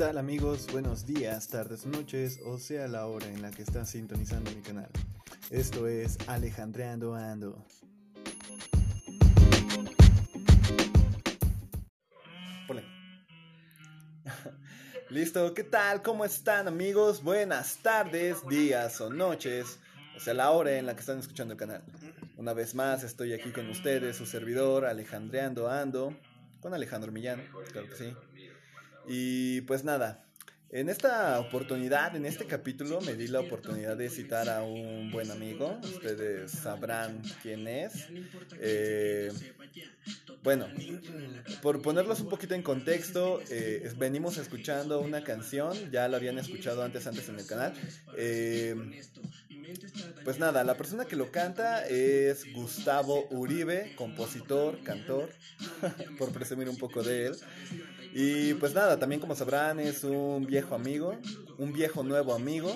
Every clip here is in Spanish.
tal amigos? Buenos días, tardes, noches, o sea la hora en la que están sintonizando mi canal. Esto es Alejandreando Ando. Listo, ¿qué tal? ¿Cómo están amigos? Buenas tardes, días o noches, o sea la hora en la que están escuchando el canal. Una vez más estoy aquí con ustedes, su servidor Alejandreando Ando, con Alejandro Millán, claro que sí. Y pues nada, en esta oportunidad, en este capítulo, me di la oportunidad de citar a un buen amigo. Ustedes sabrán quién es. Eh, bueno, por ponerlos un poquito en contexto, eh, venimos escuchando una canción, ya la habían escuchado antes, antes en el canal. Eh, pues nada, la persona que lo canta es Gustavo Uribe, compositor, cantor, por presumir un poco de él. Y pues nada, también como sabrán es un viejo amigo, un viejo nuevo amigo.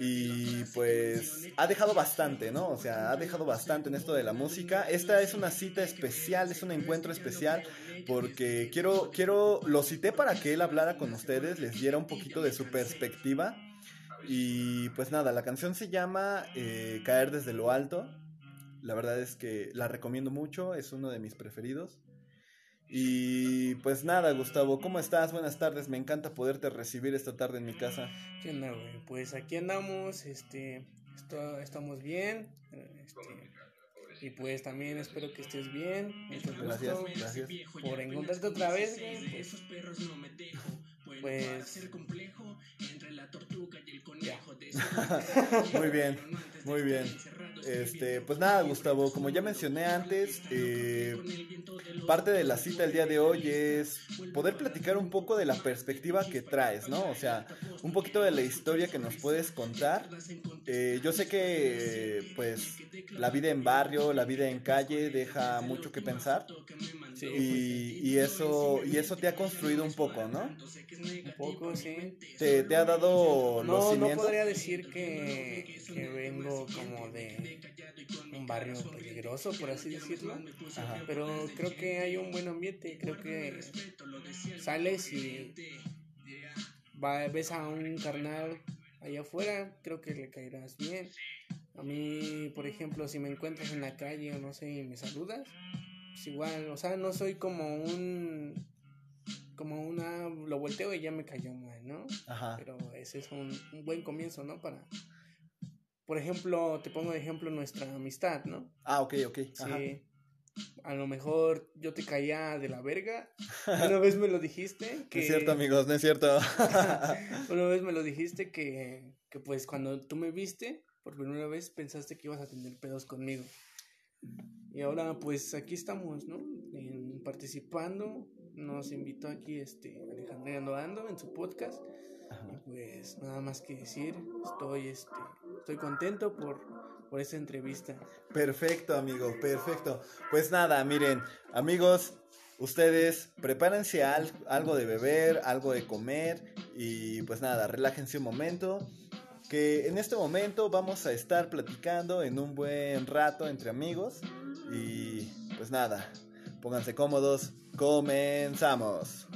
Y pues ha dejado bastante, ¿no? O sea, ha dejado bastante en esto de la música. Esta es una cita especial, es un encuentro especial porque quiero, quiero, lo cité para que él hablara con ustedes, les diera un poquito de su perspectiva. Y pues nada, la canción se llama eh, Caer desde lo alto. La verdad es que la recomiendo mucho, es uno de mis preferidos. Y pues nada, Gustavo, ¿cómo estás? Buenas tardes, me encanta poderte recibir esta tarde en mi casa. ¿Qué onda, güey? Pues aquí andamos, este, estamos bien, este, y pues también espero que estés bien. gracias, gracias. Por encontrarte otra vez, Pues, pues muy bien, muy bien. Este, pues nada, Gustavo, como ya mencioné antes, eh, parte de la cita el día de hoy es poder platicar un poco de la perspectiva que traes, ¿no? O sea, un poquito de la historia que nos puedes contar. Eh, yo sé que, pues, la vida en barrio, la vida en calle deja mucho que pensar. y, eso, y eso te ha construido un poco, ¿no? Un poco, sí. Te, ha dado no, No podría decir que, que vengo como de un barrio peligroso, por así decirlo. Pero creo que hay un buen ambiente. Creo que sales y ves a un carnal allá afuera, creo que le caerás bien. A mí, por ejemplo, si me encuentras en la calle o no sé y me saludas, pues igual, o sea, no soy como un como una lo volteo y ya me cayó mal, ¿no? Pero ese es un, un buen comienzo, ¿no? Para por ejemplo, te pongo de ejemplo nuestra amistad, ¿no? Ah, ok, ok. Sí. A lo mejor yo te caía de la verga. Una vez me lo dijiste. Que... No es cierto, amigos, no es cierto. Una vez me lo dijiste que, que, pues, cuando tú me viste, por primera vez pensaste que ibas a tener pedos conmigo. Y ahora, pues, aquí estamos, ¿no? participando. Nos invitó aquí este Alejandro Ando en su podcast. Y pues, nada más que decir, estoy, este, estoy contento por, por esta entrevista. Perfecto, amigo, perfecto. Pues nada, miren, amigos, ustedes prepárense algo de beber, algo de comer y pues nada, relájense un momento. Que en este momento vamos a estar platicando en un buen rato entre amigos y pues nada, pónganse cómodos, comenzamos.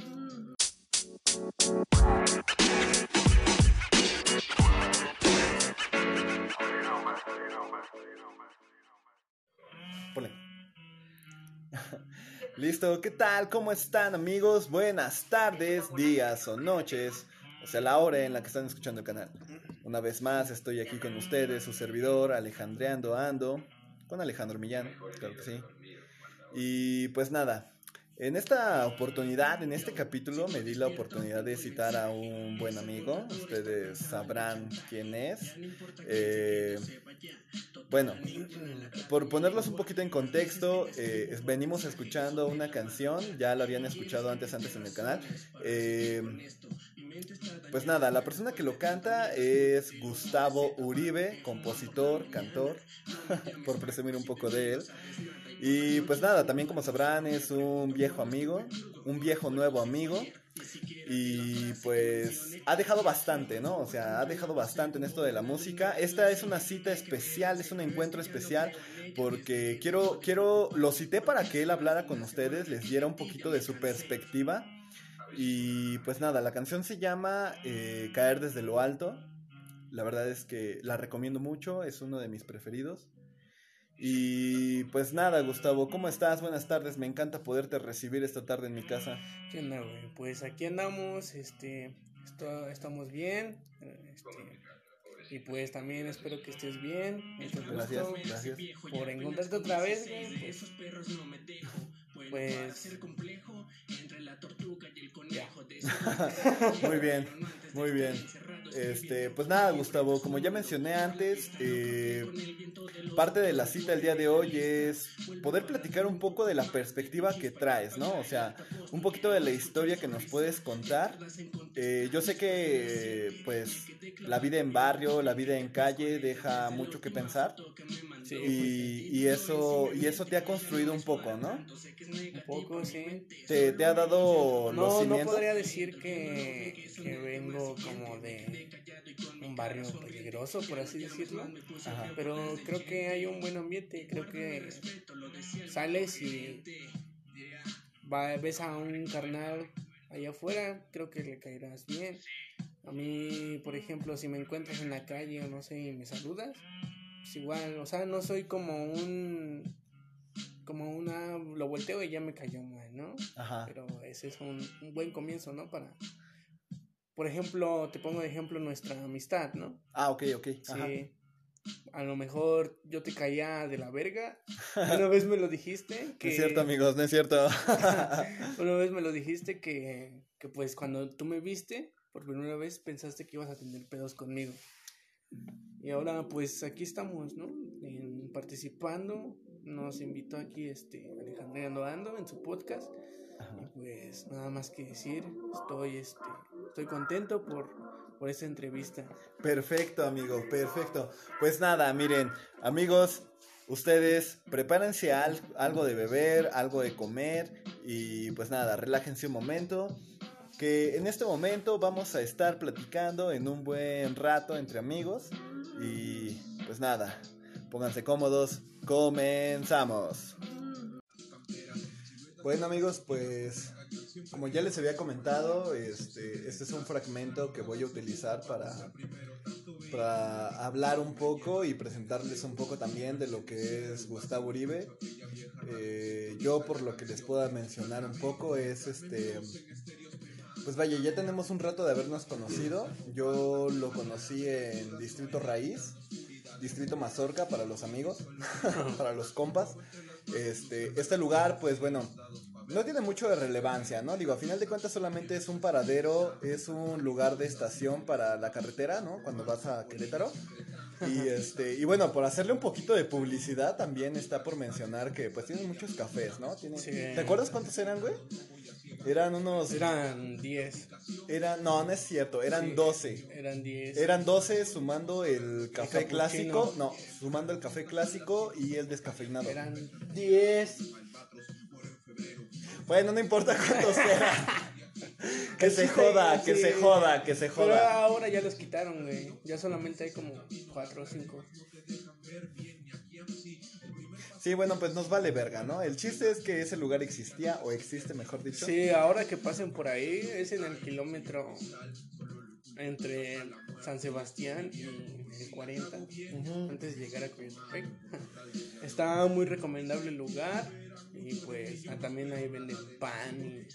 Listo, ¿qué tal? ¿Cómo están amigos? Buenas tardes, días o noches, o sea la hora en la que están escuchando el canal. Una vez más estoy aquí con ustedes, su servidor Alejandreando Ando, con Alejandro Millán, claro que sí. Y pues nada, en esta oportunidad, en este capítulo, me di la oportunidad de citar a un buen amigo. Ustedes sabrán quién es. Eh, bueno, por ponerlos un poquito en contexto, eh, venimos escuchando una canción, ya la habían escuchado antes, antes en el canal. Eh, pues nada, la persona que lo canta es Gustavo Uribe, compositor, cantor, por presumir un poco de él. Y pues nada, también como sabrán es un viejo amigo, un viejo nuevo amigo. Y pues ha dejado bastante, ¿no? O sea, ha dejado bastante en esto de la música. Esta es una cita especial, es un encuentro especial porque quiero, quiero, lo cité para que él hablara con ustedes, les diera un poquito de su perspectiva. Y pues nada, la canción se llama eh, Caer desde lo alto. La verdad es que la recomiendo mucho, es uno de mis preferidos. Y pues nada, Gustavo, ¿cómo estás? Buenas tardes, me encanta poderte recibir esta tarde en mi casa. ¿Qué onda, güey? Pues aquí andamos, este, estamos bien, este, y pues también espero que estés bien. gracias, gracias. Por encontrarte otra vez, güey. Pues, pues muy bien, muy bien. Este, pues nada, Gustavo, como ya mencioné antes, eh, parte de la cita del día de hoy es poder platicar un poco de la perspectiva que traes, ¿no? O sea, un poquito de la historia que nos puedes contar. Eh, yo sé que, pues, la vida en barrio, la vida en calle deja mucho que pensar. y, eso, y eso te ha construido un poco, ¿no? Un poco, sí. Te, ha dado no, los cimientos. No podría decir que, que vengo como de un barrio peligroso, por así decirlo. Pero creo que hay un buen ambiente, creo que sales y ves a un carnal allá afuera, creo que le caerás bien. A mí, por ejemplo, si me encuentras en la calle o no sé y me saludas, pues igual, o sea, no soy como un como una lo volteo y ya me cayó mal, ¿no? Pero ese es un, un buen comienzo, ¿no? Para por ejemplo, te pongo de ejemplo nuestra amistad, ¿no? Ah, ok, ok. Sí. A lo mejor yo te caía de la verga. Una vez me lo dijiste. Que... No es cierto, amigos, no es cierto. Una vez me lo dijiste que, que, pues, cuando tú me viste, por primera vez pensaste que ibas a tener pedos conmigo. Y ahora, pues, aquí estamos, ¿no? En, participando. Nos invitó aquí este Alejandro Ando en su podcast. Y pues, nada más que decir. Estoy, este estoy contento por, por esta entrevista. Perfecto, amigo, perfecto. Pues nada, miren, amigos, ustedes prepárense algo de beber, algo de comer y pues nada, relájense un momento. Que en este momento vamos a estar platicando en un buen rato entre amigos y pues nada, pónganse cómodos, comenzamos. Bueno amigos, pues como ya les había comentado, este, este es un fragmento que voy a utilizar para, para hablar un poco y presentarles un poco también de lo que es Gustavo Uribe. Eh, yo por lo que les pueda mencionar un poco es este... Pues vaya, ya tenemos un rato de habernos conocido. Yo lo conocí en Distrito Raíz, Distrito Mazorca para los amigos, para los compas. Este, este lugar, pues bueno, no tiene mucho de relevancia, ¿no? Digo, a final de cuentas solamente es un paradero, es un lugar de estación para la carretera, ¿no? Cuando vas a Querétaro. Y este, y bueno, por hacerle un poquito de publicidad, también está por mencionar que pues tiene muchos cafés, ¿no? Tiene, ¿Te acuerdas cuántos eran, güey? Eran unos. Eran 10. Eran, no, no es cierto, eran 12. Eran 10. Eran 12 sumando el café clásico. No, sumando el café clásico y el descafeinado. Eran 10. Bueno, no importa cuántos sean. que se joda, que se joda, que se joda. Pero ahora ya los quitaron, güey. Ya solamente hay como 4 o 5. Sí, bueno, pues nos vale verga, ¿no? El chiste es que ese lugar existía, o existe, mejor dicho. Sí, ahora que pasen por ahí, es en el kilómetro entre San Sebastián y el 40, antes de llegar a Coyotepec. Está muy recomendable el lugar. Y pues ah, también ahí venden pan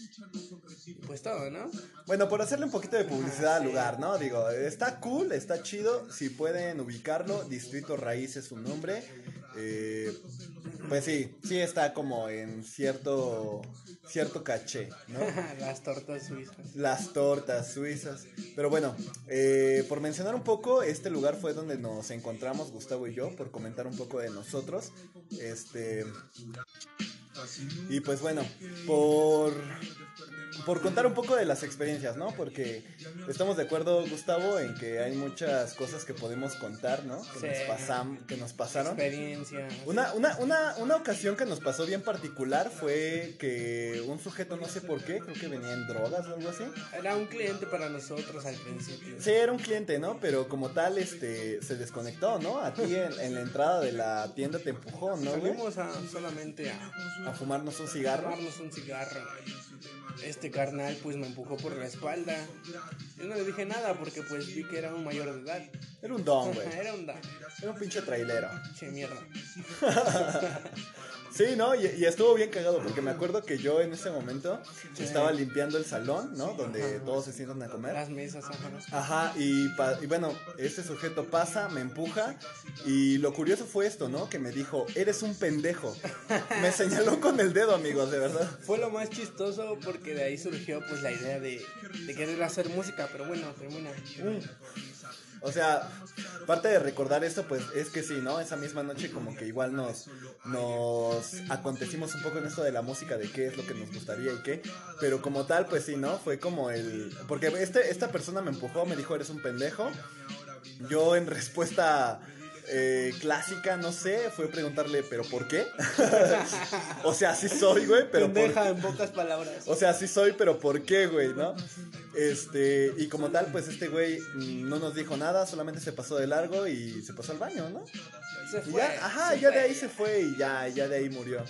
y, pues todo, ¿no? Bueno, por hacerle un poquito de publicidad al lugar, ¿no? Digo, está cool, está chido. Si pueden ubicarlo, Distrito Raíz es su nombre. Eh, pues sí, sí está como en cierto cierto caché, ¿no? Las tortas suizas. Las tortas suizas. Pero bueno, eh, por mencionar un poco, este lugar fue donde nos encontramos Gustavo y yo, por comentar un poco de nosotros. Este. Y pues bueno, por por contar un poco de las experiencias, ¿no? Porque estamos de acuerdo, Gustavo, en que hay muchas cosas que podemos contar, ¿no? Que, nos, pasam que nos pasaron. Experiencias. Una, una, una, una ocasión que nos pasó bien particular fue que un sujeto, no sé por qué, creo que venía en drogas o algo así. Era un cliente para nosotros al principio. Sí, era un cliente, ¿no? Pero como tal, este, se desconectó, ¿no? A ti en, la entrada de la tienda te empujó, ¿no? Salimos a, solamente a, a fumarnos un cigarro. A fumarnos un cigarro. Este carnal pues me empujó por la espalda. Yo no le dije nada porque pues vi que era un mayor de edad. Era un don, güey. era un don. Era un pinche trailero. Che, mierda. Sí, ¿no? Y, estuvo bien cagado porque me acuerdo que yo en ese momento estaba limpiando el salón, ¿no? Donde todos se sientan a comer. Las mesas, ajá. Ajá, y, y, bueno, este sujeto pasa, me empuja y lo curioso fue esto, ¿no? Que me dijo, eres un pendejo. Me señaló con el dedo, amigos, de verdad. Fue lo más chistoso porque de ahí surgió pues la idea de, de querer hacer música, pero bueno, termina. Mm. O sea, parte de recordar esto, pues es que sí, ¿no? Esa misma noche como que igual nos, nos acontecimos un poco en esto de la música, de qué es lo que nos gustaría y qué. Pero como tal, pues sí, ¿no? Fue como el... Porque este, esta persona me empujó, me dijo, eres un pendejo. Yo en respuesta eh, clásica, no sé, fue preguntarle, ¿pero por qué? o sea, sí soy, güey, pero. Pendeja en pocas palabras. O sea, sí soy, pero ¿por qué, güey, no? Este, y como tal, pues este güey no nos dijo nada, solamente se pasó de largo y se pasó al baño, ¿no? Se fue. Ya, ajá, ya de ahí se fue y ya, ya de ahí murió.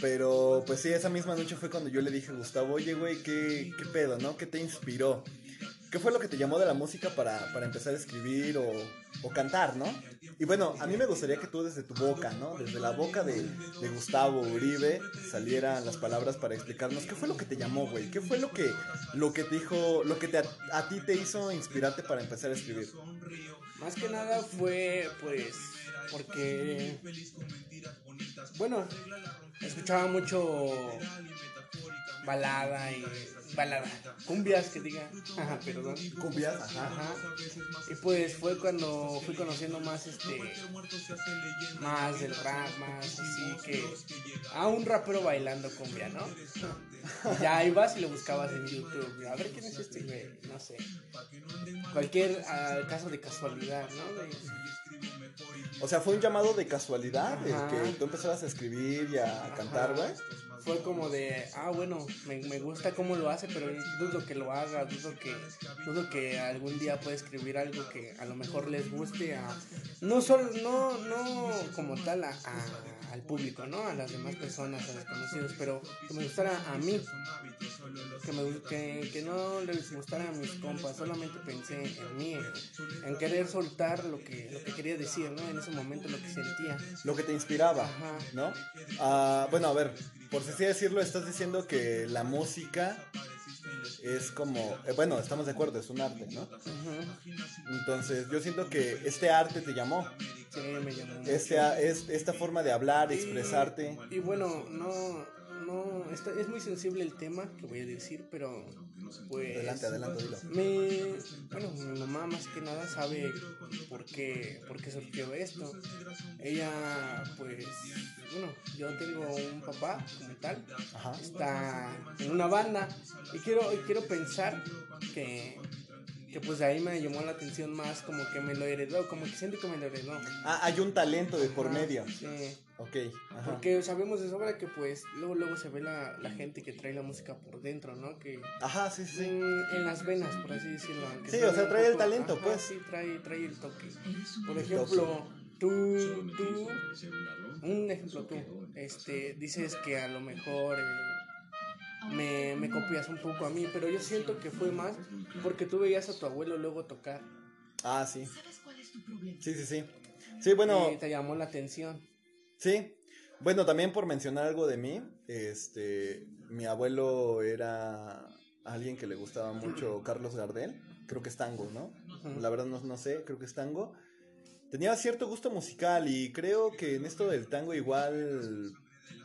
Pero pues sí, esa misma noche fue cuando yo le dije a Gustavo, oye, güey, ¿qué, ¿qué pedo, no? ¿Qué te inspiró? ¿Qué fue lo que te llamó de la música para, para empezar a escribir o, o, cantar, no? Y bueno, a mí me gustaría que tú desde tu boca, ¿no? Desde la boca de, de Gustavo Uribe salieran las palabras para explicarnos qué fue lo que te llamó, güey. ¿Qué fue lo que, lo que te dijo, lo que te, a, ti te hizo inspirarte para empezar a escribir? Más que nada fue, pues, porque, bueno, escuchaba mucho balada y balada, cumbias que diga, ajá, perdón. Cumbias, ajá. Y pues fue cuando fui conociendo más este más del rap, más así que a un rapero bailando cumbia, ¿no? ya ibas y lo buscabas en YouTube, a ver quién es este güey, no sé. Cualquier ah, caso de casualidad, ¿no? O sea, fue un llamado de casualidad el que tú empezabas a escribir y a cantar, güey fue como de, ah, bueno, me, me, gusta cómo lo hace, pero dudo que lo haga, dudo que, dudo que algún día pueda escribir algo que a lo mejor les guste a, no solo, no, no como tal a, al público, ¿no? A las demás personas, a los conocidos, pero que me gustara a mí, que, me, que, que no les gustara a mis compas, solamente pensé en mí, en, querer soltar lo que, lo que quería decir, ¿no? En ese momento lo que sentía. Lo que te inspiraba, ¿no? Uh, bueno, a ver, por si así decirlo, estás diciendo que la música es como, eh, bueno, estamos de acuerdo, es un arte, ¿no? Entonces, yo siento que este arte te llamó. Sí, me llamó. Este, es, esta forma de hablar, expresarte. Y bueno, no, no, es muy sensible el tema que voy a decir, pero pues... Adelante, adelante, dilo. Mi, bueno, mi mamá más que nada sabe por qué, por qué surgió esto. Ella, pues, bueno, yo tengo un papá como tal, está en una banda y quiero, quiero pensar que que pues ahí me llamó la atención más como que me lo heredó, como que siento que me lo heredó. Ah, hay un talento de por medio. Sí. Ok. Porque sabemos de sobra que pues luego luego se ve la, la, gente que trae la música por dentro, ¿no? Que Ajá, sí, sí. En, las venas, por así decirlo. Sí, o sea, trae el talento, pues. Sí, trae, trae el toque. Por ejemplo, tú, tú, un ejemplo tú, este, dices que a lo mejor... Eh, me, me copias un poco a mí, pero yo siento que fue más porque tú veías a tu abuelo luego tocar. Ah, sí. Sí, sí, sí. Sí, bueno. Y te llamó la atención. Sí. Bueno, también por mencionar algo de mí, este, mi abuelo era alguien que le gustaba mucho Carlos Gardel, creo que es tango, ¿no? La verdad no, no sé, creo que es tango. Tenía cierto gusto musical y creo que en esto del tango igual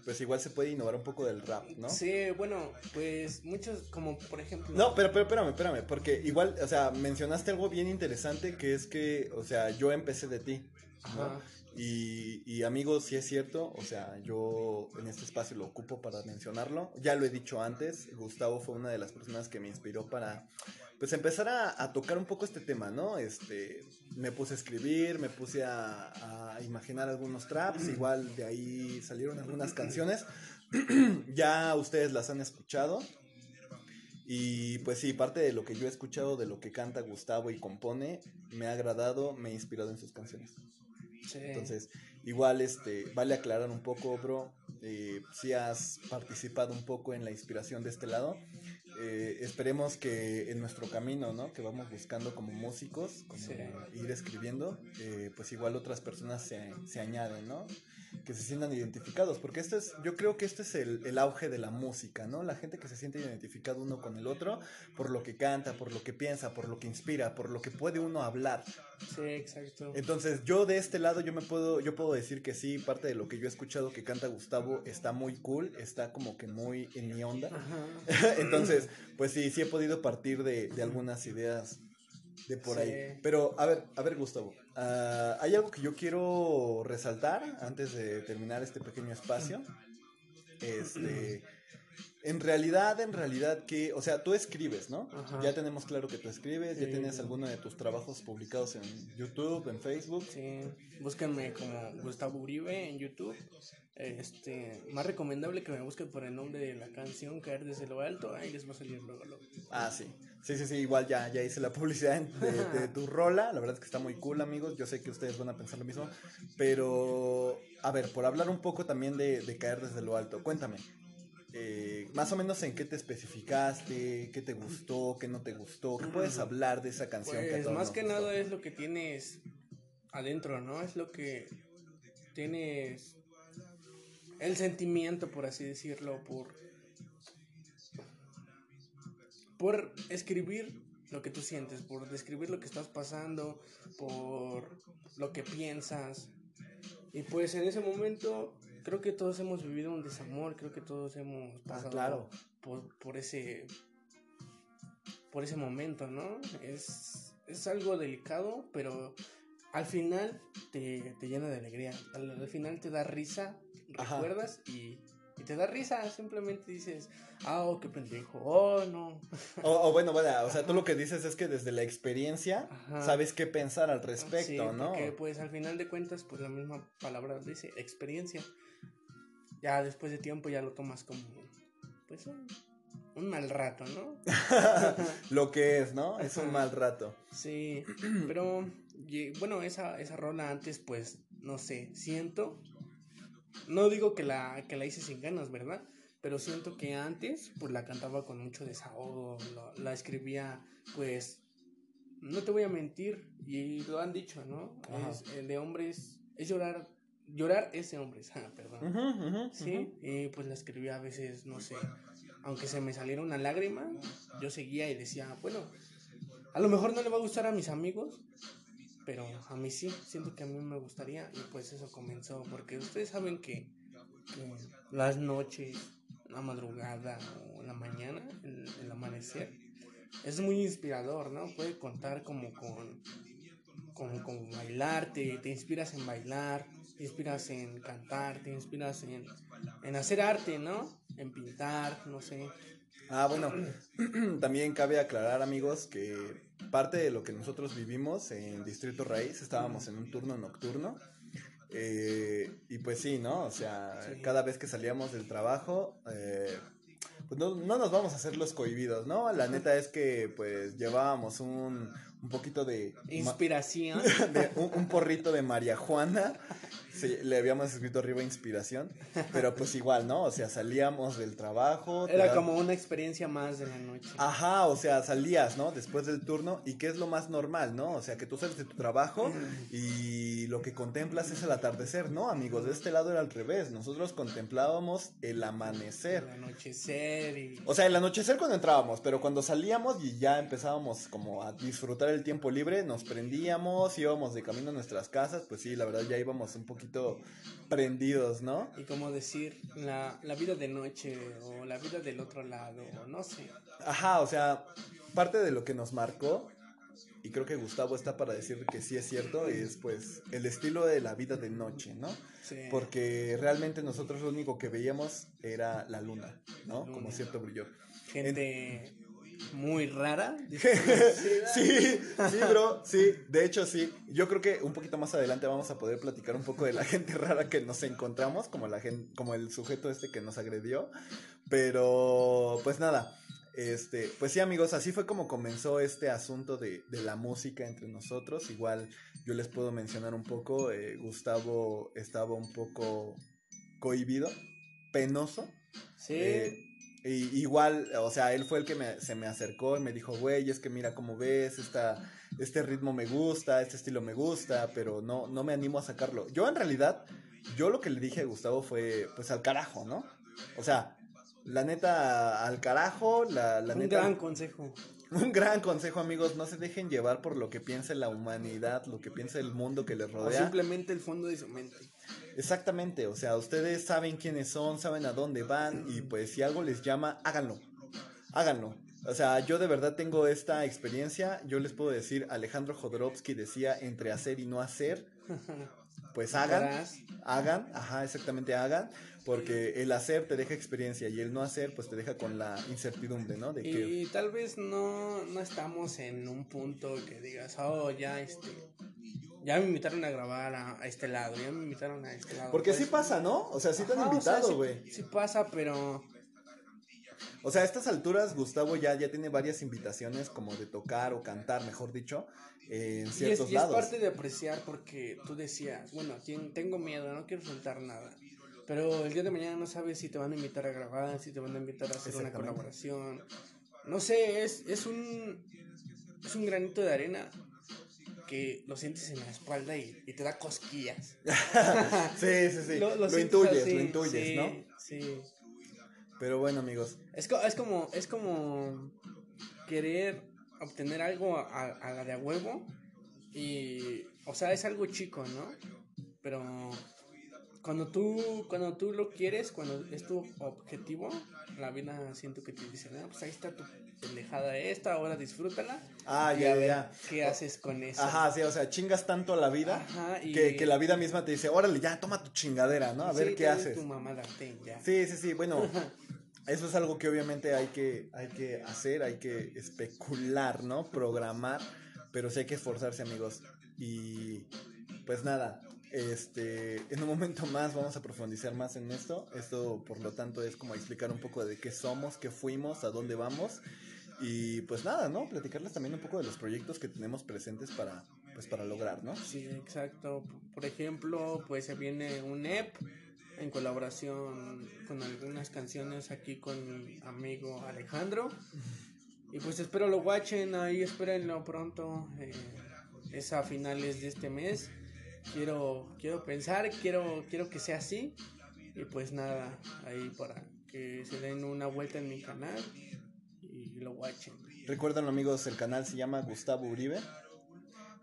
pues igual se puede innovar un poco del rap, ¿no? Sí, bueno, pues muchos, como por ejemplo... No, pero, pero espérame, espérame, porque igual, o sea, mencionaste algo bien interesante que es que, o sea, yo empecé de ti, ¿no? Y, amigos, sí es cierto, o sea, yo en este espacio lo ocupo para mencionarlo. Ya lo he dicho antes, Gustavo fue una de las personas que me inspiró para pues empezar a, tocar un poco este tema, ¿no? Este, me puse a escribir, me puse a, imaginar algunos traps, igual de ahí salieron algunas canciones, ya ustedes las han escuchado. Y pues sí, parte de lo que yo he escuchado, de lo que canta Gustavo y compone, me ha agradado, me ha inspirado en sus canciones. Entonces, Igual, este, vale aclarar un poco, bro, eh, si has participado un poco en la inspiración de este lado. Eh, esperemos que en nuestro camino, ¿no? Que vamos buscando como músicos, como ir escribiendo, eh, pues igual otras personas se, se añaden, ¿no? Que se sientan identificados, porque esto es, yo creo que este es el, el, auge de la música, ¿no? La gente que se siente identificado uno con el otro por lo que canta, por lo que piensa, por lo que inspira, por lo que puede uno hablar. Sí, exacto. Entonces, yo de este lado yo me puedo yo puedo decir que sí, parte de lo que yo he escuchado que canta Gustavo está muy cool, está como que muy en mi onda. Entonces, pues sí, sí he podido partir de, de algunas ideas de por sí. ahí. Pero a ver, a ver Gustavo, Uh, hay algo que yo quiero resaltar antes de terminar este pequeño espacio. Este, en realidad, en realidad que, o sea, tú escribes, ¿no? Ajá. Ya tenemos claro que tú escribes, sí. ya tienes alguno de tus trabajos publicados en YouTube, en Facebook. Sí, búsquenme como Gustavo Uribe en YouTube. Este, más recomendable que me busquen por el nombre de la canción Caer desde lo alto, ahí les va a salir luego. luego. Ah, sí. Sí, sí, sí, igual ya, ya hice la publicidad de, de, tu rola, la verdad es que está muy cool, amigos, yo sé que ustedes van a pensar lo mismo, pero, a ver, por hablar un poco también de, de Caer desde lo alto, cuéntame, eh, más o menos en qué te especificaste, qué te gustó, qué no te gustó, qué puedes hablar de esa canción. Pues que más que gustó? nada es lo que tienes adentro, ¿no? Es lo que tienes el sentimiento, por así decirlo, por por escribir lo que tú sientes, por describir lo que estás pasando, por lo que piensas. Y pues en ese momento creo que todos hemos vivido un desamor, creo que todos hemos pasado ah, claro. por, por ese por ese momento, ¿no? Es, es algo delicado, pero al final te, te llena de alegría. Al, al, final te da risa, Ajá. recuerdas y, y, te da risa. Simplemente dices, ah, oh, qué pendejo, oh, no. O, o, bueno, bueno, o sea, tú lo que dices es que desde la experiencia Ajá. sabes qué pensar al respecto, sí, ¿no? Porque pues al final de cuentas, pues la misma palabra dice experiencia. Ya después de tiempo ya lo tomas como, pues, un, un mal rato, ¿no? lo que es, ¿no? Es un mal rato. Sí, pero bueno, esa, esa rola antes, pues, no sé, siento. No digo que la, que la hice sin ganas, ¿verdad? Pero siento que antes, pues la cantaba con mucho desahogo, la, la escribía, pues, no te voy a mentir, y lo han dicho, ¿no? Es, el de hombres, es llorar, llorar es de hombres, ah, perdón. Uh -huh, uh -huh, sí, uh -huh. y pues la escribía a veces, no sé, aunque se me saliera una lágrima, yo seguía y decía, bueno, a lo mejor no le va a gustar a mis amigos, pero a mí sí, siento que a mí me gustaría y pues eso comenzó, porque ustedes saben que, las noches, la madrugada o la mañana, el, amanecer, es muy inspirador, ¿no? Puede contar como con, con, con bailar, te, te inspiras en bailar, te inspiras en cantar, te inspiras en, en hacer arte, ¿no? En pintar, no sé. Ah, bueno, también cabe aclarar, amigos, que parte de lo que nosotros vivimos en Distrito Raíz, estábamos en un turno nocturno. Eh, y pues sí, ¿no? O sea, sí. cada vez que salíamos del trabajo, eh, pues no, no, nos vamos a hacer los cohibidos, ¿no? La neta es que pues llevábamos un, un poquito de... Inspiración. De un, un, porrito de María Juana. Sí, le habíamos escrito arriba inspiración. Pero pues igual, ¿no? O sea, salíamos del trabajo. Era como una experiencia más de la noche. Ajá, o sea, salías, ¿no? Después del turno. ¿Y qué es lo más normal, no? O sea, que tú sales de tu trabajo y lo que contemplas es el atardecer, ¿no? Amigos, de este lado era al revés. Nosotros contemplábamos el amanecer. El anochecer y... O sea, el anochecer cuando entrábamos, pero cuando salíamos y ya empezábamos como a disfrutar el tiempo libre, nos prendíamos, íbamos de camino a nuestras casas, pues sí, la verdad ya íbamos un poquito prendidos, ¿no? Y como decir, la, la vida de noche o la vida del otro lado, no sé. Ajá, o sea, parte de lo que nos marcó, y creo que Gustavo está para decir que sí es cierto, es pues el estilo de la vida de noche, ¿no? Sí. Porque realmente nosotros lo único que veíamos era la luna, ¿no? Luna. Como cierto brillo. Gente... En muy rara. sí, sí, bro, sí, de hecho sí. Yo creo que un poquito más adelante vamos a poder platicar un poco de la gente rara que nos encontramos, como la gente, como el sujeto este que nos agredió. Pero, pues nada, Este, pues sí, amigos, así fue como comenzó este asunto de, de la música entre nosotros. Igual yo les puedo mencionar un poco. Eh, Gustavo estaba un poco cohibido, penoso. Sí. Eh, y, igual, o sea, él fue el que me, se me acercó y me dijo, güey, es que mira cómo ves, esta, este ritmo me gusta, este estilo me gusta, pero no, no me animo a sacarlo. Yo en realidad, yo lo que le dije a Gustavo fue, pues al carajo, ¿no? O sea, la neta, al carajo, la, la Un neta. gran consejo. Un gran consejo, amigos, no se dejen llevar por lo que piense la humanidad, lo que piense el mundo que les O rodea. simplemente el fondo de su mente. Exactamente, o sea, ustedes saben quiénes son, saben a dónde van y pues si algo les llama, háganlo. Háganlo. O sea, yo de verdad tengo esta experiencia, yo les puedo decir, Alejandro Jodorowsky decía entre hacer y no hacer, pues hagan, hagan, ajá, exactamente hagan, porque el hacer te deja experiencia y el no hacer pues te deja con la incertidumbre, ¿no? De que Y tal vez no, no estamos en un punto que digas, oh, ya este. Ya me invitaron a grabar a, a este lado, ya me invitaron a este lado. Porque Pues, sí pasa, ¿no? O sea, sí te han ajá, o sea, invitado, sí- güey. Sí, pasa, pero. O sea, a estas alturas Gustavo ya, ya tiene varias invitaciones como de tocar o cantar, mejor dicho, en Y es, ciertos y es lados. parte de apreciar porque tú decías, bueno, tengo miedo, no quiero soltar nada. Pero el día de mañana no sabes si te van a invitar a grabar, si te van a invitar a hacer una colaboración. No sé, es, es un es un granito de arena que lo sientes en la espalda y, y te da cosquillas. Sí, sí, sí. Lo, intuyes, así, lo intuyes, sí, ¿no? Sí. Pero bueno, amigos. Es, co- es como es como querer obtener algo a- a la de a huevo y o sea, es algo chico, ¿no? Pero cuando tú cuando tú lo quieres, cuando es tu objetivo, la vida siento que te dice, "No, pues ahí está tu pendejada esta, ahora disfrútala." Ah, y ya, a ver ya. ¿Qué haces con eso? Ajá, sí, o sea, chingas tanto a la vida Ajá, y que, que la vida misma te dice, órale, ya, toma tu chingadera, ¿no? A ver qué ten haces. Tu mamada, ten, ya. Sí, sí, sí, bueno, eso es algo que obviamente hay que, hay que hacer, hay que especular, ¿no? Programar, pero sí hay que esforzarse, amigos. Y pues nada, este, en un momento más vamos a profundizar más en esto. Esto, por lo tanto, es como explicar un poco de qué somos, qué fuimos, a dónde vamos. Y pues nada, ¿no? Platicarles también un poco de los proyectos que tenemos presentes para, pues para lograr, ¿no? Sí, exacto. Por ejemplo, pues se viene un EP en colaboración con algunas canciones aquí con mi amigo Alejandro. Y pues espero lo watchen ahí, espérenlo pronto. eh, es a finales de este mes. Quiero, quiero pensar, quiero, quiero que sea así. Y pues nada, ahí para que se den una vuelta en mi canal y lo watchen. Recuerden amigos, el canal se llama Gustavo Uribe.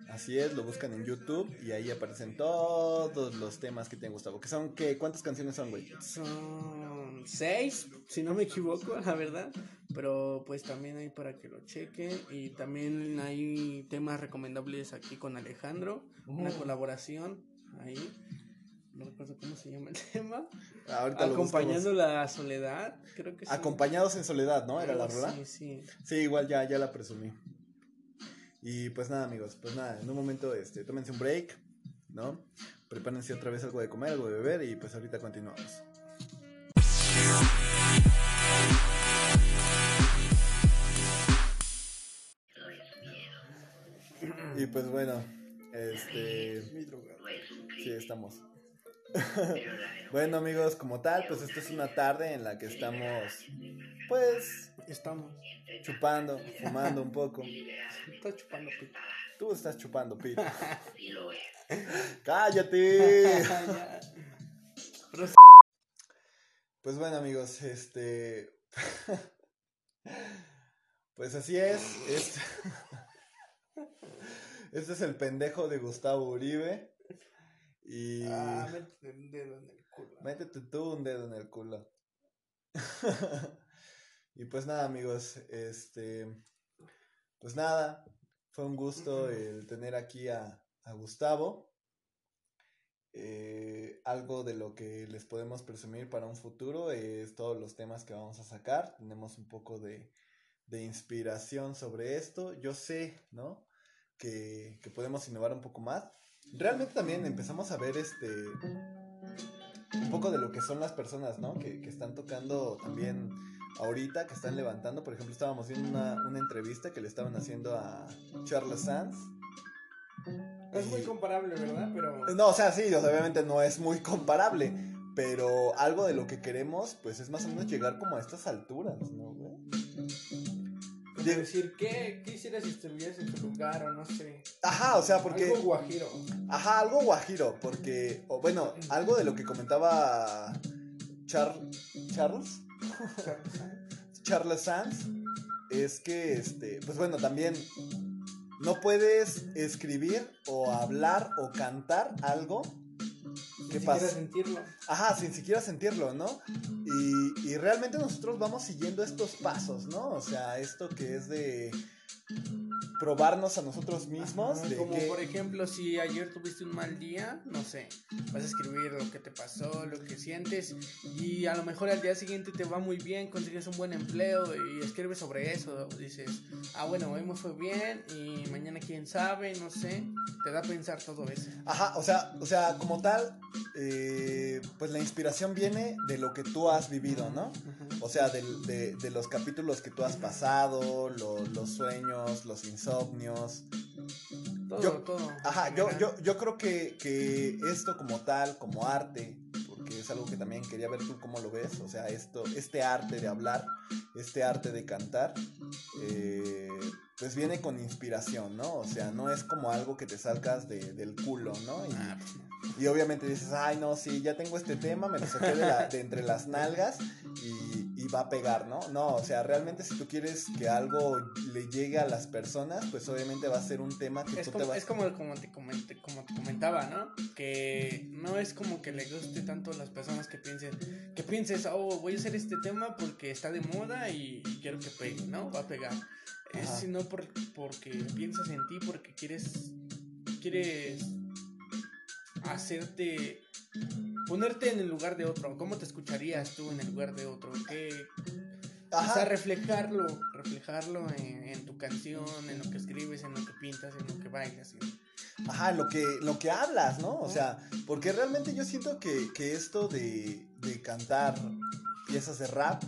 Así es, lo buscan en YouTube y ahí aparecen todos los temas que tiene Gustavo. Que son, ¿qué? ¿Cuántas canciones son, güey? Son seis, si no me equivoco, la verdad. Pero pues también hay para que lo chequen. Y también hay temas recomendables aquí con Alejandro. Una Oh. colaboración ahí. No recuerdo cómo se llama el tema. Ahorita Acompañando la soledad, creo que sí. Acompañados en soledad, ¿no? Era la rola. así, sí. Sí, igual ya, ya la presumí. Y pues nada, amigos, pues nada, en un momento, este, tómense un break, ¿no? Prepárense otra vez algo de comer, algo de beber y pues ahorita continuamos. Pues bueno, este, sí, estamos. bueno, amigos, como tal, pues esta es una tarde en la que estamos, pues, Estamos. chupando, fumando un poco. Está chupando pito. Tú estás chupando pito. ¡Cállate! Pues bueno, amigos, este. Pues así es. Este... este es el pendejo de Gustavo Uribe. Y. Ah, métete un dedo en el culo. Métete tú un dedo en el culo. y pues nada, amigos, este. Pues nada, fue un gusto el tener aquí a, a Gustavo. Eh, algo de lo que les podemos presumir para un futuro es todos los temas que vamos a sacar. Tenemos un poco de, de inspiración sobre esto. Yo sé, ¿no? Que, que podemos innovar un poco más. Realmente también empezamos a ver este un poco de lo que son las personas, ¿no? Que, que están tocando también ahorita que están levantando. Por ejemplo, estábamos viendo una, una entrevista que le estaban haciendo a Charles Sands. No es muy comparable, ¿verdad? Pero... No, o sea, sí, obviamente no es muy comparable. Pero algo de lo que queremos, pues es más o menos llegar como a estas alturas, ¿no? De decir, ¿qué, ¿qué hicieras si estuvieras en tu lugar o no sé? Ajá, o sea, porque... Algo guajiro. Ajá, algo guajiro, porque... O bueno, algo de lo que comentaba Char Charles. Charles Sands. Es que, este, pues bueno, también no puedes escribir o hablar o cantar algo que pasa. sentirlo. Ajá, sin siquiera sentirlo, ¿no? Y, y realmente nosotros vamos siguiendo estos pasos, ¿no? O sea, esto que es de probarnos a nosotros mismos. como por ejemplo, si ayer tuviste un mal día, no sé, vas a escribir lo que te pasó, lo que sientes, y a lo mejor al día siguiente te va muy bien, consigues un buen empleo y escribes sobre eso. Dices, ah, bueno, hoy me fue bien y mañana quién sabe, no sé, te da a pensar todo eso. Ajá, o sea, o sea como tal, eh, pues la inspiración viene de lo que tú has vivido, ¿no? O sea, de, de, los capítulos que tú has pasado, los sueños, los insomnios. Todo, yo, todo. Ajá, yo, yo, yo creo que, que esto como tal, como arte, porque es algo que también quería ver tú cómo lo ves, o sea, esto, este arte de hablar, este arte de cantar, eh, pues viene con inspiración, ¿no? O sea, no es como algo que te salgas de, del culo, ¿no? Y, ah, y obviamente dices, ay, no, sí, ya tengo este tema, me lo saqué de, entre las nalgas y, va a pegar, ¿no? No, o sea, realmente si tú quieres que algo le llegue a las personas, pues obviamente va a ser un tema que es tú como, te vas... Es como, como, te como te comentaba, ¿no? Que no es como que le guste tanto a las personas que piensen, que pienses, oh, voy a hacer este tema porque está de moda y, quiero que pegue, ¿no? Va a pegar. Es sino por, porque piensas en ti, porque quieres, quieres hacerte ponerte en el lugar de otro. ¿Cómo te escucharías tú en el lugar de otro? ¿Qué, o sea, reflejarlo, reflejarlo en, tu canción, en lo que escribes, en lo que pintas, en lo que bailas. Ajá, lo que, lo que hablas, ¿no? O sea, porque realmente yo siento que, que esto de, de cantar piezas de rap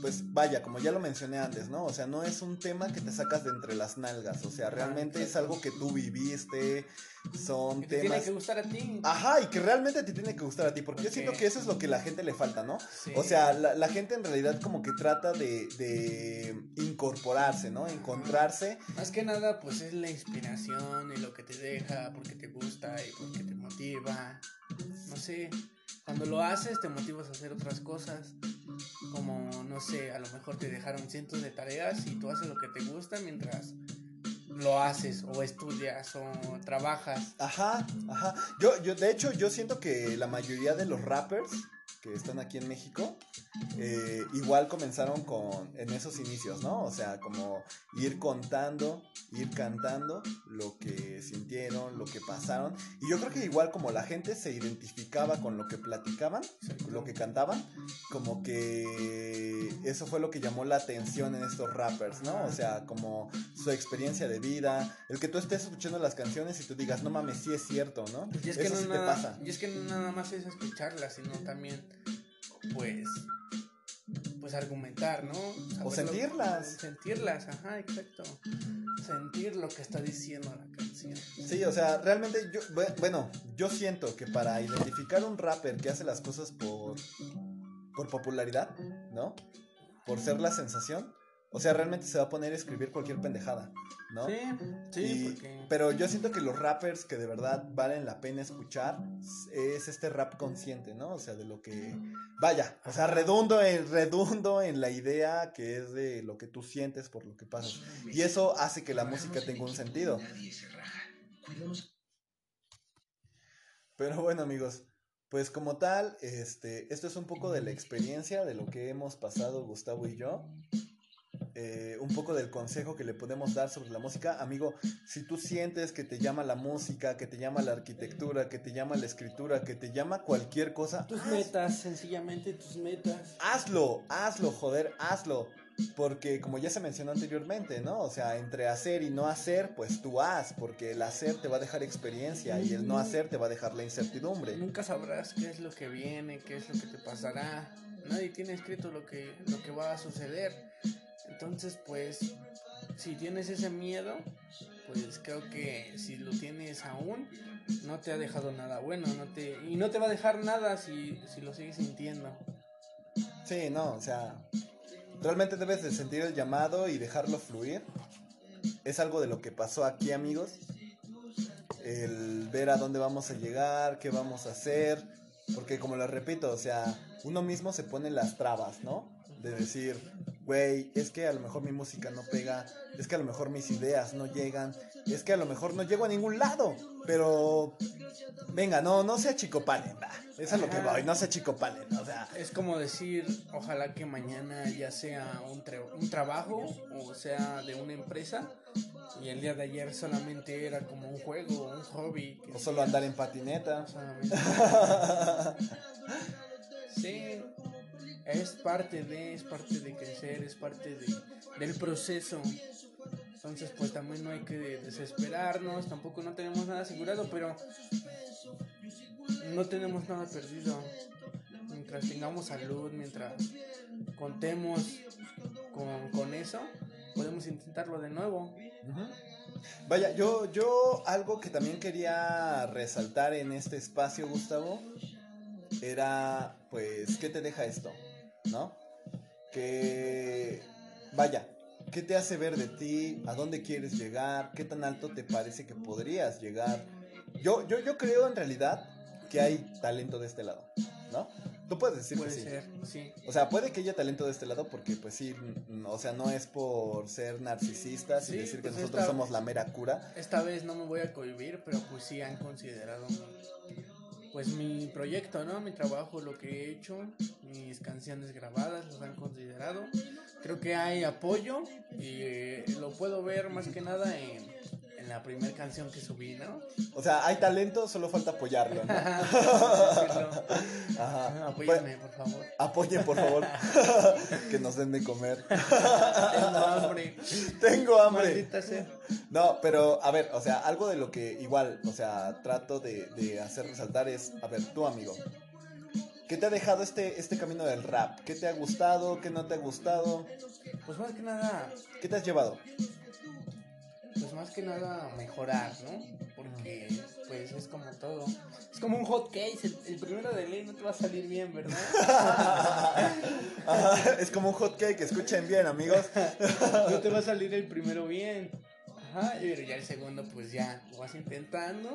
pues vaya, como ya lo mencioné antes, ¿no? O sea, no es un tema que te sacas de entre las nalgas, o sea, realmente es algo que tú viviste, son que te temas... tiene que gustar a ti. Ajá, y que realmente te tiene que gustar a ti, porque yo siento que eso es lo que la gente le falta, ¿no? O sea, la, gente en realidad como que trata de, de incorporarse, ¿no? Encontrarse. Más que nada, pues es la inspiración y lo que te deja, porque te gusta y porque te motiva, no sé... Cuando lo haces te motivas a hacer otras cosas, como no sé, a lo mejor te dejaron cientos de tareas y tú haces lo que te gusta mientras lo haces o estudias o trabajas. Ajá, ajá. Yo, yo, de hecho, yo siento que la mayoría de los rappers que están aquí en México, eh, igual comenzaron con en esos inicios, ¿no? O sea, como ir contando, ir cantando lo que sintieron, lo que pasaron. Y yo creo que igual como la gente se identificaba con lo que platicaban, lo que cantaban, como que eso fue lo que llamó la atención en estos rappers, ¿no? O sea, como su experiencia de vida, el que tú estés escuchando las canciones y tú digas, no mames, sí es cierto, ¿no? Y es que no te pasa. Y es que no nada más es escucharlas, sino también pues, pues argumentar, ¿no? o sentirlas. sentirlas, ajá, exacto. Sentir lo que está diciendo la canción. Sí, o sea, realmente yo, bueno, yo siento que para identificar un rapper que hace las cosas por, por popularidad, ¿no? Por ser la sensación, o sea, realmente se va a poner a escribir cualquier pendejada, ¿no? Sí, sí. Pero yo siento que los rappers que de verdad valen la pena escuchar es este rap consciente, ¿no? O sea, de lo que... Vaya, o sea, redundo en, redundo en la idea que es de lo que tú sientes por lo que pasa. Y eso hace que la música tenga un sentido. Pero bueno, amigos, pues como tal, este, esto es un poco de la experiencia de lo que hemos pasado Gustavo y yo. Eh, un poco del consejo que le podemos dar sobre la música. Amigo, si tú sientes que te llama la música, que te llama la arquitectura, que te llama la escritura, que te llama cualquier cosa. Tus metas, sencillamente tus metas. Hazlo, hazlo, joder, hazlo. Porque como ya se mencionó anteriormente, ¿no? O sea, entre hacer y no hacer, pues tú haz, porque el hacer te va a dejar experiencia y el no hacer te va a dejar la incertidumbre. Nunca sabrás qué es lo que viene, qué es lo que te pasará nadie tiene escrito lo que, lo que va a suceder. Entonces, pues, si tienes ese miedo, pues creo que si lo tienes aún, no te ha dejado nada bueno, no te, y no te va a dejar nada si, si lo sigues sintiendo. Sí, no, o sea, realmente debes de sentir el llamado y dejarlo fluir. Es algo de lo que pasó aquí, amigos. El ver a dónde vamos a llegar, qué vamos a hacer. Porque como lo repito, o sea, uno mismo se pone las trabas, ¿no? De decir, güey, es que a lo mejor mi música no pega, es que a lo mejor mis ideas no llegan, es que a lo mejor no llego a ningún lado, pero venga, no, no sea chico paleta, eso es lo que voy, no sea chico paleta, o sea. Es como decir, ojalá que mañana ya sea un, un trabajo o sea de una empresa y el día de ayer solamente era como un juego, un hobby. O solo andar en patineta. sí, es parte de, es parte de crecer, es parte de, del proceso. Entonces, pues también no hay que desesperarnos, tampoco no tenemos nada asegurado, pero no tenemos nada perdido. Mientras tengamos salud, mientras contemos con, con eso, podemos intentarlo de nuevo. Vaya, yo, yo algo que también quería resaltar en este espacio, Gustavo, era, pues, ¿qué te deja esto? ¿No? Que, vaya, ¿qué te hace ver de ti? ¿A dónde quieres llegar? ¿Qué tan alto te parece que podrías llegar? Yo, yo, yo creo en realidad que hay talento de este lado, ¿no? Tú puedes decir puede que sí. Ser, sí. O sea, puede que haya talento de este lado porque, pues sí, o sea, no es por ser narcisistas y decir que pues nosotros somos la mera cura. Esta vez no me voy a cohibir, pero pues sí han considerado pues mi proyecto, ¿no? Mi trabajo, lo que he hecho, mis canciones grabadas, los han considerado. Creo que hay apoyo y eh, lo puedo ver más que nada en, en la primera canción que subí, ¿no? O sea, hay talento, solo falta apoyarlo, ¿no? Ajá. Apóyenme, por favor. Apoyen, por favor. que nos den de comer. Tengo hambre. Tengo hambre. No, pero a ver, o sea, algo de lo que igual, o sea, trato de, de hacer resaltar es, a ver, tú amigo, ¿Qué te ha dejado este, este camino del rap? ¿Qué te ha gustado? ¿Qué no te ha gustado? Pues más que nada. ¿Qué te has llevado? Pues más que nada mejorar, ¿no? Porque pues es como todo. Es como un hot case. El, primero de ley no te va a salir bien, ¿verdad? es como un hot cake. Escuchen bien, amigos. no te va a salir el primero bien. Ajá, pero ya el segundo pues ya lo vas intentando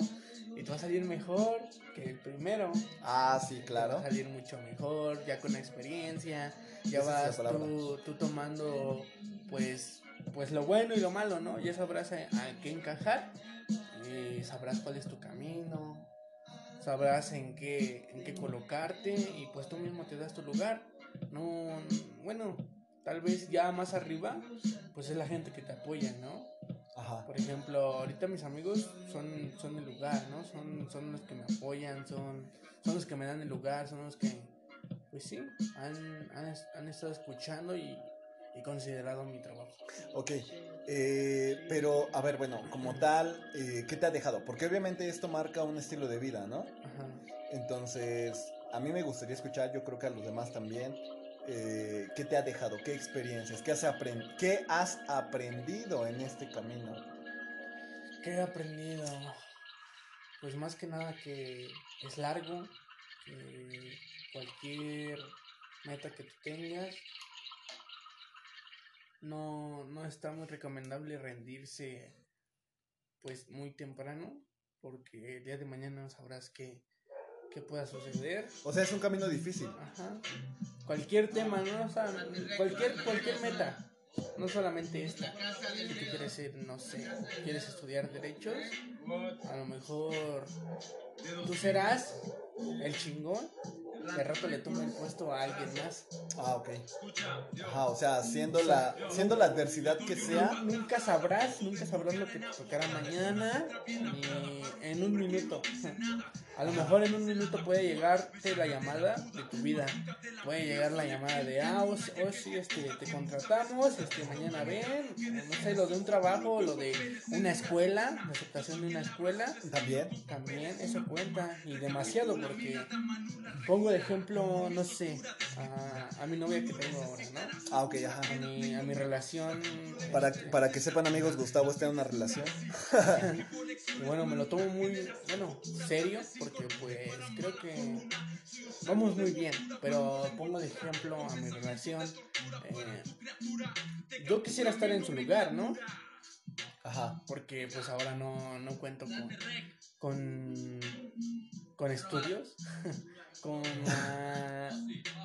y te va a salir mejor que el primero. Ah, sí, claro. va a salir mucho mejor, ya con experiencia, ya vas tú, tú, tomando pues pues lo bueno y lo malo, ¿no? Ya sabrás a, qué encajar y sabrás cuál es tu camino, sabrás en qué en qué colocarte y pues tú mismo te das tu lugar. No, bueno, tal vez ya más arriba, pues es la gente que te apoya, ¿no? Por ejemplo, ahorita mis amigos son, son el lugar, ¿no? Son, son los que me apoyan, son, son los que me dan el lugar, son los que, pues sí, han, han, han estado escuchando y, y, considerado mi trabajo. Ok, eh, pero a ver, bueno, como tal, eh, ¿qué te ha dejado? Porque obviamente esto marca un estilo de vida, ¿no? Ajá. Entonces, a mí me gustaría escuchar, yo creo que a los demás también, eh, ¿qué te ha dejado? ¿Qué experiencias? ¿Qué has, ¿Qué has aprendido en este camino? ¿Qué he aprendido? Pues más que nada que es largo, que cualquier meta que tú tengas, no, no está muy recomendable rendirse pues muy temprano, porque el día de mañana no sabrás qué, que pueda suceder. O sea, es un camino difícil. Ajá. Cualquier tema, ¿no? O sea, cualquier, cualquier meta. No solamente esta. Si tú quieres ser, no sé, quieres estudiar derechos, a lo mejor tú serás el chingón de rato le toma el puesto a alguien más. Ah, ok. Ajá, o sea, siendo la, siendo la adversidad que sea. Nunca sabrás, nunca sabrás lo que te tocará mañana, ni en un minuto. A lo mejor en un minuto puede llegarte la llamada de tu vida. Puede llegar la llamada de, ah, o, sí, este, te contratamos, este, mañana ven, no sé, lo de un trabajo, lo de una escuela, la aceptación de una escuela. También. También, eso cuenta, y demasiado, porque pongo de ejemplo, no sé, a, a mi novia que tengo ahora, ¿no? Ah, ok, ajá. A mi, a mi relación. Para, este, para que sepan amigos, Gustavo está en una relación. Y bueno, me lo tomo muy, bueno, serio, porque pues creo que vamos muy bien, pero pongo de ejemplo a mi relación. eh, yo quisiera estar en su lugar, ¿no? Ajá. Porque pues ahora no, no cuento con, con, con estudios, con la,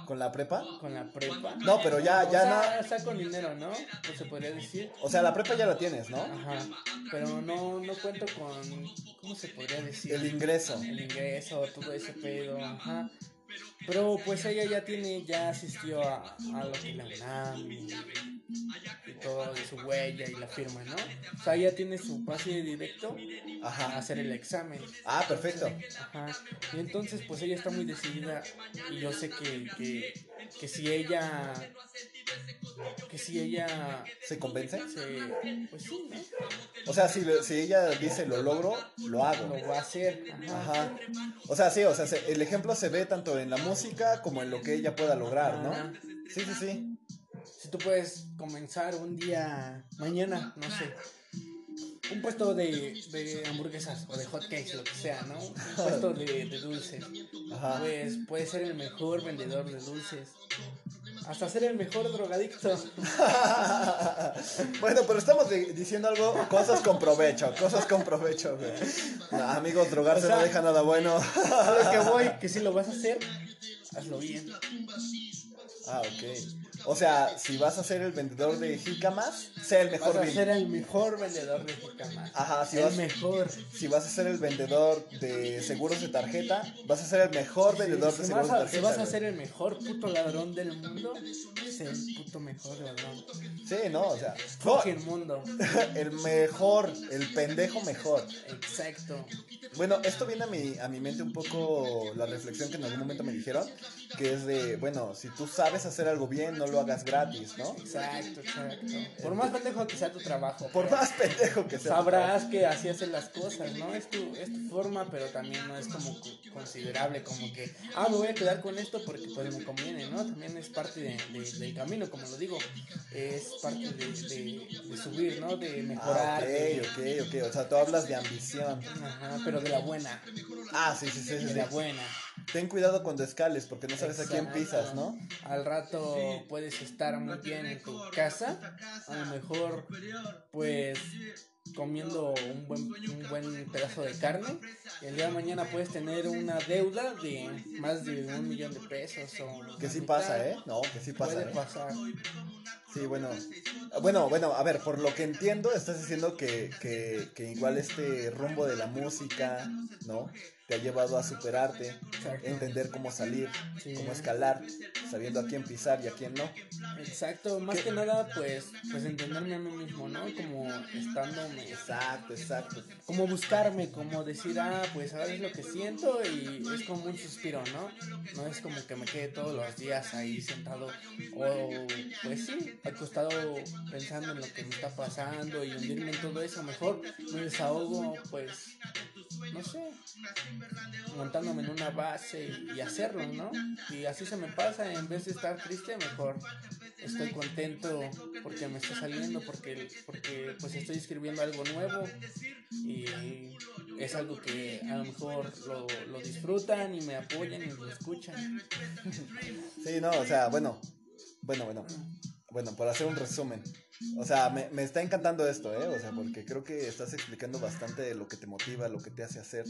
¿Con la prepa? con la prepa. No, pero ya, O ya sea, está con dinero, ¿no? Pues se podría decir. no. O sea, la prepa ya la tienes, ¿no? Ajá, pero no, no cuento con, ¿cómo se podría decir? El ingreso. el ingreso, todo ese pedo, ajá. Pero pues ella ya tiene, ya asistió a, a lo que la UNAM y, y todo de su huella y la firma, ¿no? O sea, ya tiene su pase directo a Ajá. hacer el examen. Ah, perfecto. Ajá. Y entonces pues ella está muy decidida y yo sé que, que, que si ella, que si ella ¿Se convence? se, pues sí, ¿no? O sea, si, si ella dice lo logro, lo hago. Lo va a hacer. Ajá. Ajá. O sea, sí, o sea, se- el ejemplo se ve tanto en la música como en lo que ella pueda lograr, Ajá. ¿no? Sí, sí, sí. Si tú puedes comenzar un día, mañana, no sé, un puesto de, de hamburguesas o de hotcakes, lo que sea, ¿no? Un puesto de, de dulces. Ajá. Pues puedes ser el mejor vendedor de dulces. Hasta ser el mejor drogadicto. bueno, pero estamos di- diciendo algo, cosas con provecho, cosas con provecho, güey. No, amigos, drogarse O sea- no deja nada bueno. A lo que voy, que si lo vas a hacer, hazlo bien. ah, ok. O sea, si vas a ser el vendedor de jícamas, sé el Vas mejor a vin- ser el mejor vendedor de jicamas. Ajá, si el vas, mejor. si vas a ser el vendedor de seguros de tarjeta, vas a ser el mejor vendedor si, de seguros vas de a, si tarjeta. vas a ser el mejor puto ladrón del mundo, sé el puto mejor ladrón. Sí, no, o sea, no, Fucking mundo. el mejor, el pendejo mejor. Exacto. Bueno, esto viene a mi, a mi mente un poco la reflexión que en algún momento me dijeron, que es de, bueno, si tú sabes hacer algo bien, no lo hagas gratis, ¿no? Exacto, exacto. Por más pendejo que sea tu trabajo. Por más pendejo que sea. Sabrás que así hacen las cosas, ¿no? Es tu, es tu forma, pero también no es como co- considerable, como que, ah, me voy a quedar con esto porque pues me conviene, ¿no? También es parte de- de- del camino, como lo digo, es parte de, de- de subir, ¿no? De Ah, mejorar. de- ok, ok, ok. O sea, tú hablas de ambición. Ajá, pero de la buena, Ah, sí, sí, sí, sí. de sí. la buena. Ten cuidado cuando escales, porque no sabes a quién pisas, ¿no? Al rato puedes estar muy bien en tu casa, a lo mejor pues comiendo un buen, un buen pedazo de carne y el día de mañana puedes tener una deuda de más de un millón de pesos o Que sí pasa. ¿eh? No, que sí pasa, Puede ¿eh? pasar. Sí, bueno. Bueno, bueno, a ver, por lo que entiendo, estás diciendo que, que, que igual este rumbo de la música, ¿no? Te ha llevado a superarte, Exacto. entender cómo salir, Sí. cómo escalar, sabiendo a quién pisar y a quién no. Exacto, más ¿Qué? que nada pues pues entenderme a mí mismo, ¿no? Como estándome Exacto, exacto. como buscarme, como decir, ah, pues ahora es lo que siento y es como un suspiro, ¿no? No es como que me quede todos los días ahí sentado o, pues sí, acostado pensando en lo que me está pasando y hundirme en todo eso. Mejor me desahogo, pues, no sé, montándome en una base y, y hacerlo, ¿no? Y así se me pasa, en vez de estar triste, mejor estoy contento porque me está saliendo, porque, porque pues estoy escribiendo algo nuevo y es algo que a lo mejor lo, lo disfrutan y me apoyan y lo escuchan. Sí, no, o sea, bueno, bueno, bueno. Bueno, por hacer un resumen. O sea, me, me está encantando esto, ¿eh? O sea, porque creo que estás explicando bastante de lo que te motiva, lo que te hace hacer.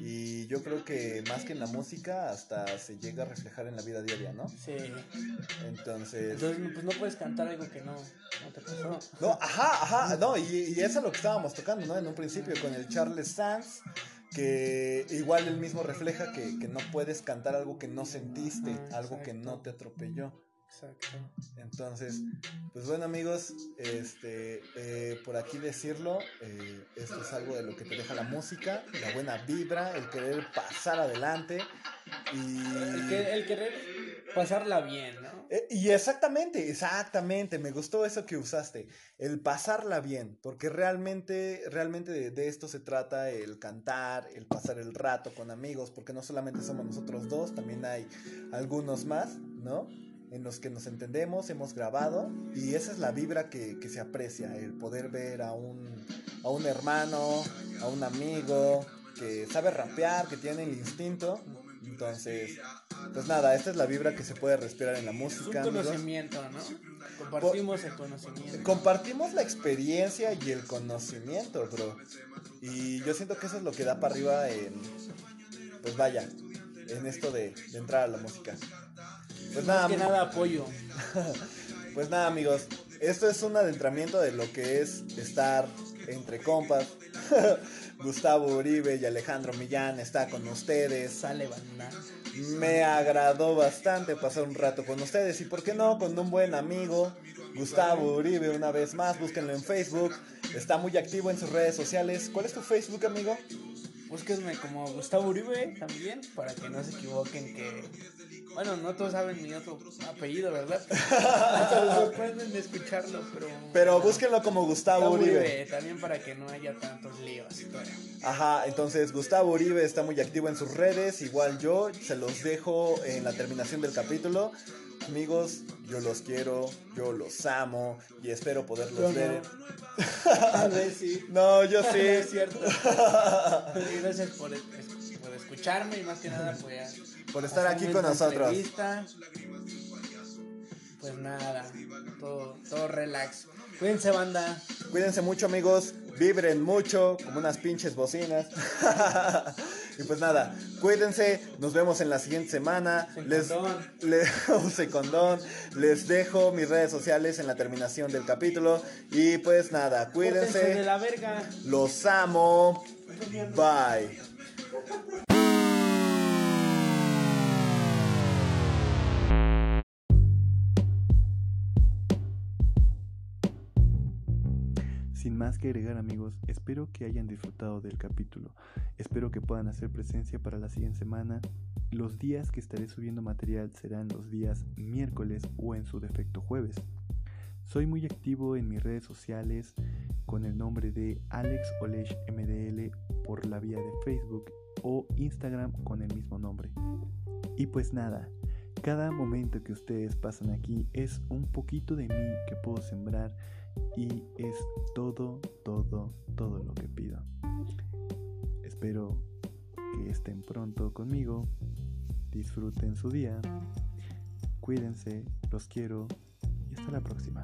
Y yo creo que más que en la música, hasta se llega a reflejar en la vida diaria, ¿no? Sí. Entonces... Entonces, pues no puedes cantar algo que no, no te pasó. No, ajá, ajá, no, y, y eso es lo que estábamos tocando, ¿no? En un principio con el Charles Sanz, que igual él mismo refleja que, que no puedes cantar algo que no sentiste, algo que no te atropelló. Exacto. Entonces, pues bueno amigos, este, eh, por aquí decirlo, eh, esto es algo de lo que te deja la música, la buena vibra, el querer pasar adelante y... El, que, el querer pasarla bien, ¿no? Eh, y exactamente, exactamente, me gustó eso que usaste, el pasarla bien, porque realmente, realmente de, de, esto se trata el cantar, el pasar el rato con amigos, porque no solamente somos nosotros dos, también hay algunos más, ¿no? En los que nos entendemos, hemos grabado, y esa es la vibra que, que se aprecia, el poder ver a un, a un hermano, a un amigo, que sabe rapear, que tiene el instinto. Entonces, pues nada, esta es la vibra que se puede respirar en la música. Es un conocimiento, ¿no? Compartimos el conocimiento. Compartimos la experiencia y el conocimiento, bro. Y yo siento que eso es lo que da para arriba en, pues vaya, en esto de, de entrar a la música. Pues nada, Más que nada apoyo. pues nada, amigos, esto es un adentramiento de lo que es estar entre compas. Gustavo Uribe y Alejandro Millán está con ustedes. Sale Me agradó bastante pasar un rato con ustedes y por qué no con un buen amigo, Gustavo Uribe una vez más, búsquenlo en Facebook. Está muy activo en sus redes sociales. ¿Cuál es tu Facebook, amigo? Búsquenme como Gustavo Uribe también, para que no se equivoquen que bueno, no todos saben mi otro apellido, ¿verdad? Hasta pueden escucharlo, pero. Pero búsquenlo como Gustavo, Uribe. También para que no haya tantos líos. Ajá, entonces Gustavo Uribe está muy activo en sus redes. Igual yo, se los dejo en la terminación del capítulo. Amigos, yo los quiero, yo los amo y espero poderlos ver. A ver, sí. No, yo sí. es cierto. Gracias por, por escucharme y más que nada, pues por estar aquí con nosotros. Pues nada, todo, todo relax. Cuídense, banda. Cuídense mucho, amigos. Vibren mucho, como unas pinches bocinas. y pues nada, cuídense. Nos vemos en la siguiente semana. les, use condón. Les dejo mis redes sociales en la terminación del capítulo. Y pues nada, cuídense. De la verga. Los amo. Bye. Más que agregar amigos, espero que hayan disfrutado del capítulo. Espero que puedan hacer presencia para la siguiente semana. Los días que estaré subiendo material serán los días miércoles o en su defecto jueves. Soy muy activo en mis redes sociales con el nombre de Alex Olesh MDL por la vía de Facebook o Instagram con el mismo nombre. Y pues nada, cada momento que ustedes pasan aquí es un poquito de mí que puedo sembrar y es todo, todo, todo lo que pido. Espero que estén pronto conmigo, disfruten su día, cuídense, los quiero y hasta la próxima.